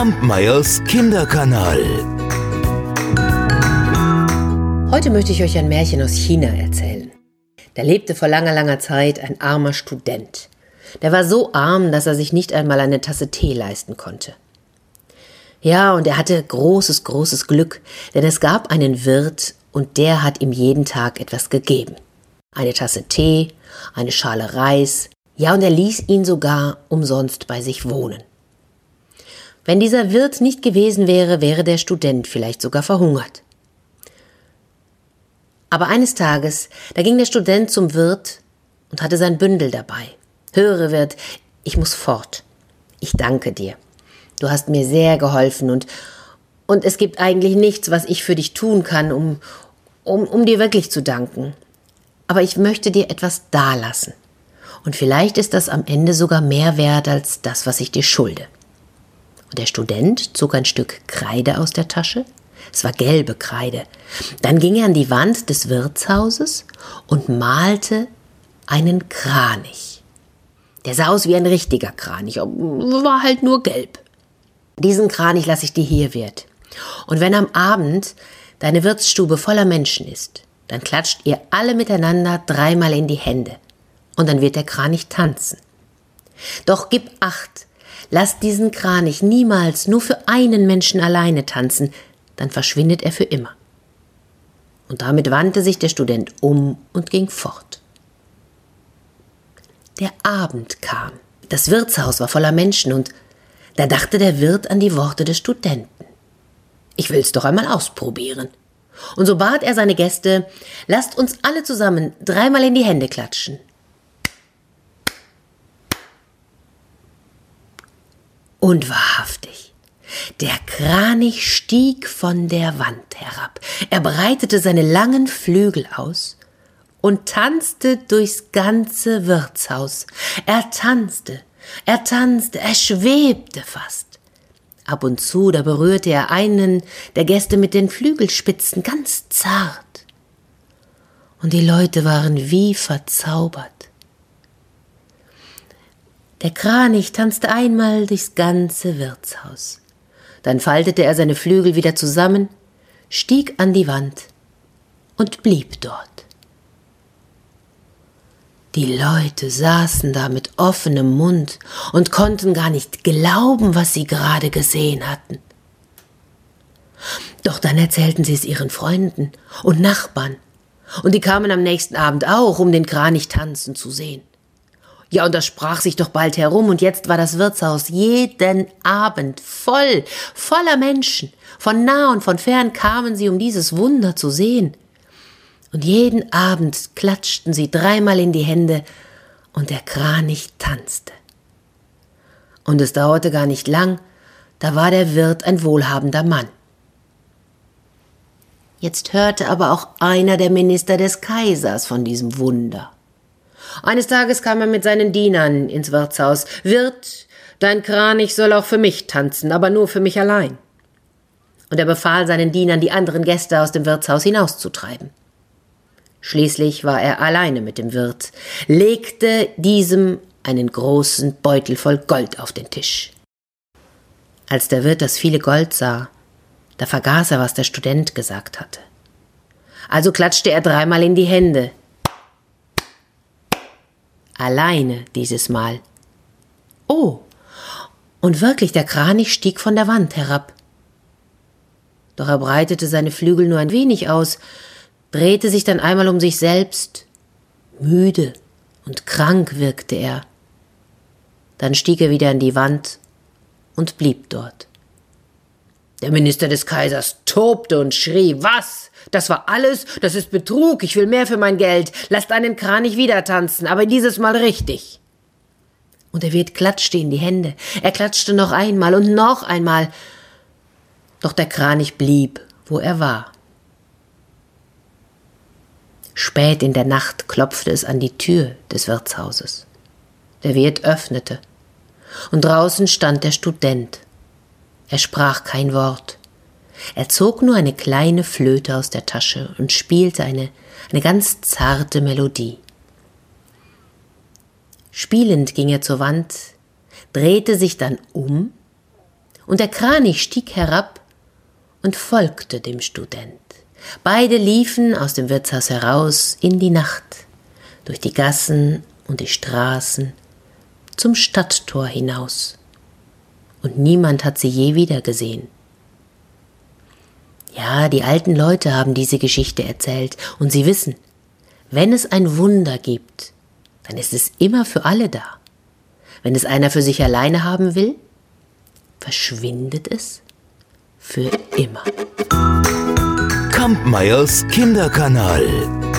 Kampmeyers Kinderkanal. Heute möchte ich euch ein Märchen aus China erzählen. Da lebte vor langer, langer Zeit ein armer Student. Der war so arm, dass er sich nicht einmal eine Tasse Tee leisten konnte. Ja, und er hatte großes, großes Glück, denn es gab einen Wirt und der hat ihm jeden Tag etwas gegeben. Eine Tasse Tee, eine Schale Reis, ja, und er ließ ihn sogar umsonst bei sich wohnen. Wenn dieser Wirt nicht gewesen wäre, wäre der Student vielleicht sogar verhungert. Aber eines Tages, da ging der Student zum Wirt und hatte sein Bündel dabei. Höre, Wirt, ich muss fort. Ich danke dir. Du hast mir sehr geholfen und, und es gibt eigentlich nichts, was ich für dich tun kann, um, um, um dir wirklich zu danken. Aber ich möchte dir etwas dalassen. Und vielleicht ist das am Ende sogar mehr wert als das, was ich dir schulde. Und der Student zog ein Stück Kreide aus der Tasche. Es war gelbe Kreide. Dann ging er an die Wand des Wirtshauses und malte einen Kranich. Der sah aus wie ein richtiger Kranich, war halt nur gelb. Diesen Kranich lasse ich dir hier, Wirt. Und wenn am Abend deine Wirtsstube voller Menschen ist, dann klatscht ihr alle miteinander dreimal in die Hände. Und dann wird der Kranich tanzen. Doch gib acht, lass diesen Kranich niemals nur für einen Menschen alleine tanzen, dann verschwindet er für immer. Und damit wandte sich der Student um und ging fort. Der Abend kam. Das Wirtshaus war voller Menschen und da dachte der Wirt an die Worte des Studenten. Ich will's doch einmal ausprobieren. Und so bat er seine Gäste, lasst uns alle zusammen dreimal in die Hände klatschen. Und wahrhaftig, der Kranich stieg von der Wand herab. Er breitete seine langen Flügel aus und tanzte durchs ganze Wirtshaus. Er tanzte, er tanzte, er schwebte fast. Ab und zu, da berührte er einen der Gäste mit den Flügelspitzen ganz zart. Und die Leute waren wie verzaubert. Der Kranich tanzte einmal durchs ganze Wirtshaus. Dann faltete er seine Flügel wieder zusammen, stieg an die Wand und blieb dort. Die Leute saßen da mit offenem Mund und konnten gar nicht glauben, was sie gerade gesehen hatten. Doch dann erzählten sie es ihren Freunden und Nachbarn, und die kamen am nächsten Abend auch, um den Kranich tanzen zu sehen. Ja, und das sprach sich doch bald herum, und jetzt war das Wirtshaus jeden Abend voll, voller Menschen. Von nah und von fern kamen sie, um dieses Wunder zu sehen und jeden Abend klatschten sie dreimal in die Hände und der Kranich tanzte. Und es dauerte gar nicht lang, da war der Wirt ein wohlhabender Mann. Jetzt hörte aber auch einer der Minister des Kaisers von diesem Wunder. Eines Tages kam er mit seinen Dienern ins Wirtshaus. Wirt, dein Kranich soll auch für mich tanzen, aber nur für mich allein. Und er befahl seinen Dienern, die anderen Gäste aus dem Wirtshaus hinauszutreiben. Schließlich war er alleine mit dem Wirt, legte diesem einen großen Beutel voll Gold auf den Tisch. Als der Wirt das viele Gold sah, da vergaß er, was der Student gesagt hatte. Also klatschte er dreimal in die Hände. Alleine dieses Mal. Oh, und wirklich, der Kranich stieg von der Wand herab. Doch er breitete seine Flügel nur ein wenig aus, drehte sich dann einmal um sich selbst. Müde und krank wirkte er. Dann stieg er wieder an die Wand und blieb dort. Der Minister des Kaisers tobte und schrie, was? Das war alles? Das ist Betrug, ich will mehr für mein Geld. Lasst einen Kranich wieder tanzen, aber dieses Mal richtig. Und der Wirt klatschte in die Hände. Er klatschte noch einmal und noch einmal. Doch der Kranich blieb, wo er war. Spät in der Nacht klopfte es an die Tür des Wirtshauses. Der Wirt öffnete, und draußen stand der Student. Er sprach kein Wort. Er zog nur eine kleine Flöte aus der Tasche und spielte eine, eine ganz zarte Melodie. Spielend ging er zur Wand, drehte sich dann um und der Kranich stieg herab und folgte dem Student. Beide liefen aus dem Wirtshaus heraus in die Nacht, durch die Gassen und die Straßen, zum Stadttor hinaus. Und niemand hat sie je wiedergesehen. Ja, die alten Leute haben diese Geschichte erzählt, und sie wissen, wenn es ein Wunder gibt, dann ist es immer für alle da. Wenn es einer für sich alleine haben will, verschwindet es für immer. Kampmeyers Kinderkanal.